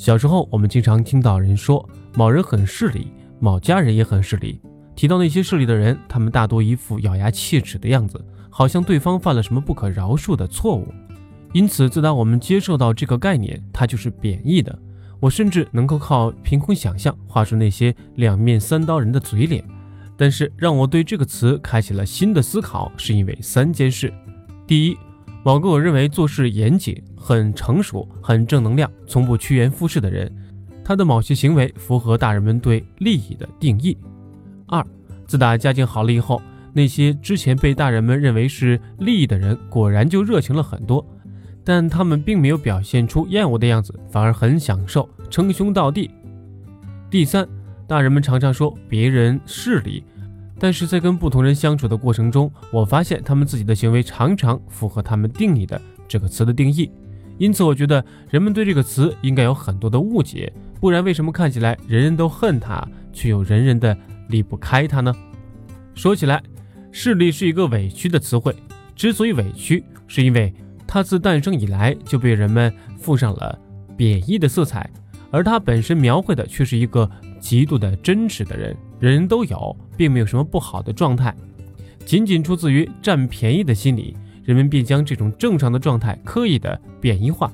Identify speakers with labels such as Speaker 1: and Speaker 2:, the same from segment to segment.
Speaker 1: 小时候，我们经常听到人说某人很势利，某家人也很势利。提到那些势利的人，他们大多一副咬牙切齿的样子，好像对方犯了什么不可饶恕的错误。因此，自打我们接受到这个概念，它就是贬义的。我甚至能够靠凭空想象画出那些两面三刀人的嘴脸。但是，让我对这个词开启了新的思考，是因为三件事：第一，某个我认为做事严谨、很成熟、很正能量、从不趋炎附势的人，他的某些行为符合大人们对利益的定义。二，自打家境好了以后，那些之前被大人们认为是利益的人，果然就热情了很多，但他们并没有表现出厌恶的样子，反而很享受称兄道弟。第三，大人们常常说别人势利。但是在跟不同人相处的过程中，我发现他们自己的行为常常符合他们定义的这个词的定义，因此我觉得人们对这个词应该有很多的误解，不然为什么看起来人人都恨他，却又人人的离不开他呢？说起来，势利是一个委屈的词汇，之所以委屈，是因为它自诞生以来就被人们附上了贬义的色彩，而它本身描绘的却是一个极度的真实的人。人人都有，并没有什么不好的状态，仅仅出自于占便宜的心理，人们便将这种正常的状态刻意的贬义化。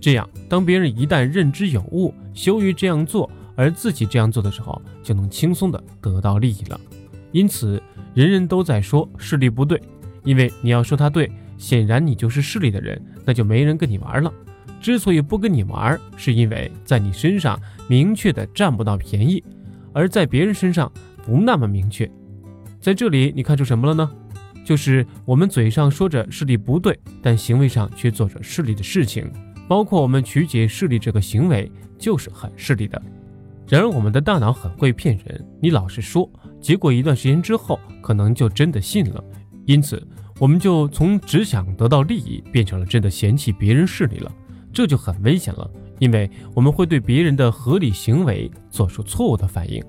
Speaker 1: 这样，当别人一旦认知有误，羞于这样做，而自己这样做的时候，就能轻松的得到利益了。因此，人人都在说势力不对，因为你要说他对，显然你就是势利的人，那就没人跟你玩了。之所以不跟你玩，是因为在你身上明确的占不到便宜。而在别人身上不那么明确，在这里你看出什么了呢？就是我们嘴上说着势利不对，但行为上却做着势利的事情，包括我们曲解势利这个行为就是很势利的。然而我们的大脑很会骗人，你老是说，结果一段时间之后可能就真的信了，因此我们就从只想得到利益变成了真的嫌弃别人势利了，这就很危险了。因为我们会对别人的合理行为做出错误的反应。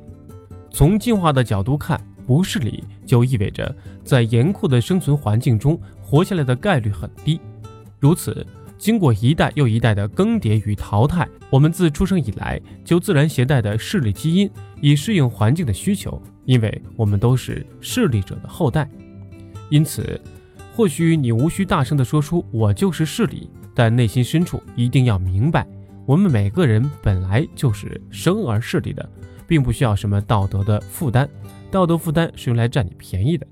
Speaker 1: 从进化的角度看，不势利就意味着在严酷的生存环境中活下来的概率很低。如此，经过一代又一代的更迭与淘汰，我们自出生以来就自然携带的势利基因，以适应环境的需求。因为我们都是势利者的后代，因此，或许你无需大声地说出“我就是势利”，但内心深处一定要明白。我们每个人本来就是生而势利的，并不需要什么道德的负担，道德负担是用来占你便宜的。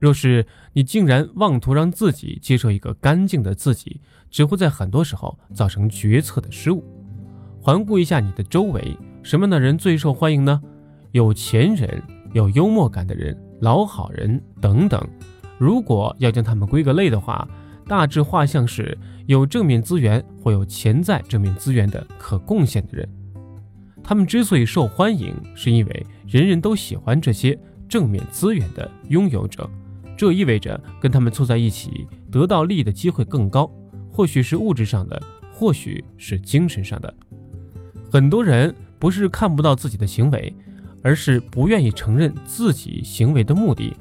Speaker 1: 若是你竟然妄图让自己接受一个干净的自己，只会在很多时候造成决策的失误。环顾一下你的周围，什么样的人最受欢迎呢？有钱人、有幽默感的人、老好人等等。如果要将他们归个类的话，大致画像是。有正面资源或有潜在正面资源的可贡献的人，他们之所以受欢迎，是因为人人都喜欢这些正面资源的拥有者。这意味着跟他们凑在一起得到利益的机会更高，或许是物质上的，或许是精神上的。很多人不是看不到自己的行为，而是不愿意承认自己行为的目的，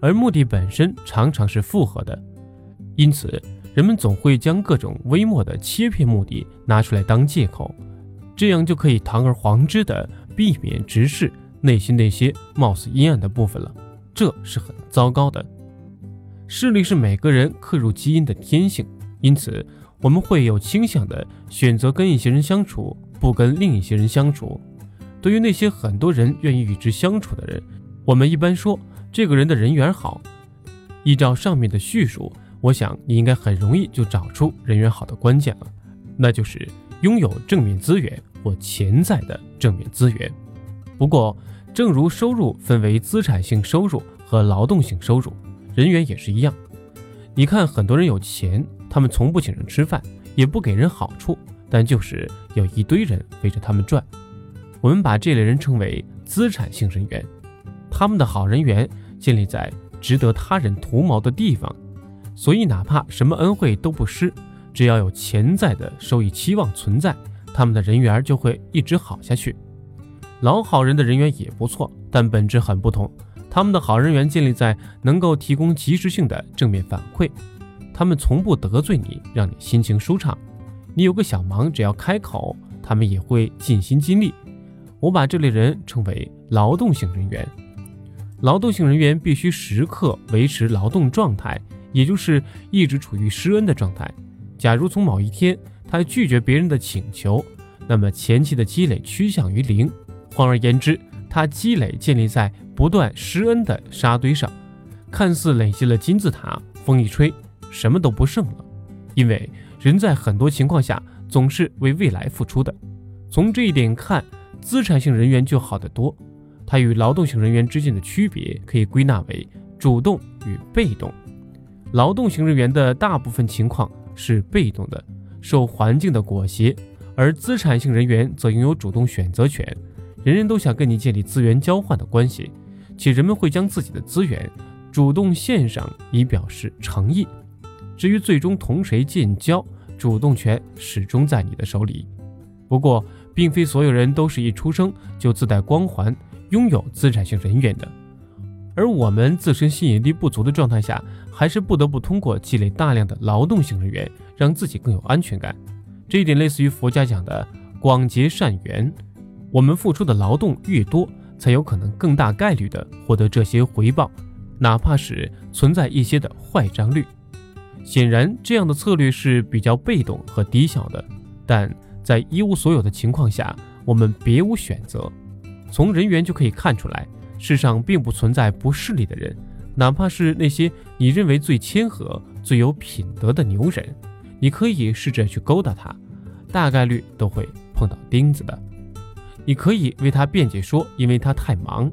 Speaker 1: 而目的本身常常是复合的，因此。人们总会将各种微末的切片目的拿出来当借口，这样就可以堂而皇之的避免直视内心那些貌似阴暗的部分了。这是很糟糕的。势力是每个人刻入基因的天性，因此我们会有倾向的选择跟一些人相处，不跟另一些人相处。对于那些很多人愿意与之相处的人，我们一般说这个人的人缘好。依照上面的叙述。我想你应该很容易就找出人缘好的关键了，那就是拥有正面资源或潜在的正面资源。不过，正如收入分为资产性收入和劳动性收入，人缘也是一样。你看，很多人有钱，他们从不请人吃饭，也不给人好处，但就是有一堆人围着他们转。我们把这类人称为资产性人缘，他们的好人缘建立在值得他人图谋的地方。所以，哪怕什么恩惠都不施，只要有潜在的收益期望存在，他们的人缘就会一直好下去。老好人的人缘也不错，但本质很不同。他们的好人缘建立在能够提供及时性的正面反馈，他们从不得罪你，让你心情舒畅。你有个小忙，只要开口，他们也会尽心尽力。我把这类人称为劳动性人员。劳动性人员必须时刻维持劳动状态，也就是一直处于施恩的状态。假如从某一天他拒绝别人的请求，那么前期的积累趋向于零。换而言之，他积累建立在不断施恩的沙堆上，看似累积了金字塔，风一吹，什么都不剩了。因为人在很多情况下总是为未来付出的。从这一点看，资产性人员就好得多。它与劳动性人员之间的区别可以归纳为主动与被动。劳动型人员的大部分情况是被动的，受环境的裹挟；而资产性人员则拥有主动选择权。人人都想跟你建立资源交换的关系，且人们会将自己的资源主动献上以表示诚意。至于最终同谁建交，主动权始终在你的手里。不过，并非所有人都是一出生就自带光环。拥有资产性人员的，而我们自身吸引力不足的状态下，还是不得不通过积累大量的劳动性人员，让自己更有安全感。这一点类似于佛家讲的广结善缘。我们付出的劳动越多，才有可能更大概率的获得这些回报，哪怕是存在一些的坏账率。显然，这样的策略是比较被动和低效的，但在一无所有的情况下，我们别无选择。从人员就可以看出来，世上并不存在不势利的人，哪怕是那些你认为最谦和、最有品德的牛人，你可以试着去勾搭他，大概率都会碰到钉子的。你可以为他辩解说，因为他太忙，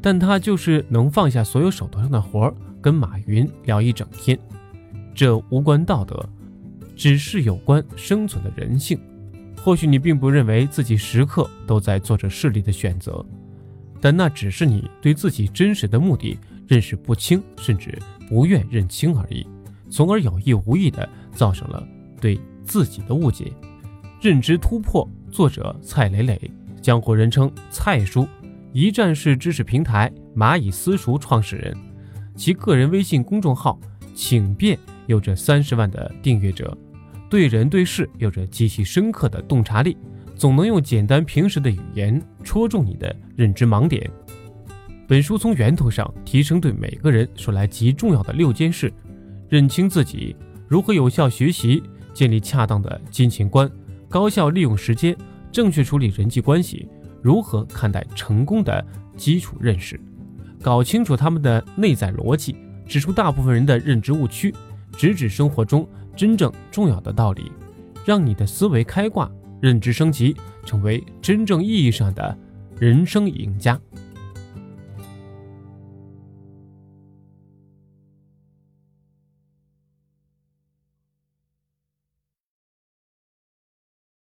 Speaker 1: 但他就是能放下所有手头上的活儿，跟马云聊一整天。这无关道德，只是有关生存的人性。或许你并不认为自己时刻都在做着势利的选择，但那只是你对自己真实的目的认识不清，甚至不愿认清而已，从而有意无意地造成了对自己的误解。认知突破，作者蔡磊磊，江湖人称蔡叔，一站式知识平台蚂蚁私塾创始人，其个人微信公众号“请便”有着三十万的订阅者。对人对事有着极其深刻的洞察力，总能用简单平实的语言戳中你的认知盲点。本书从源头上提升对每个人说来极重要的六件事：认清自己，如何有效学习，建立恰当的金钱观，高效利用时间，正确处理人际关系，如何看待成功的基础认识，搞清楚他们的内在逻辑，指出大部分人的认知误区，直指生活中。真正重要的道理，让你的思维开挂，认知升级，成为真正意义上的人生赢家。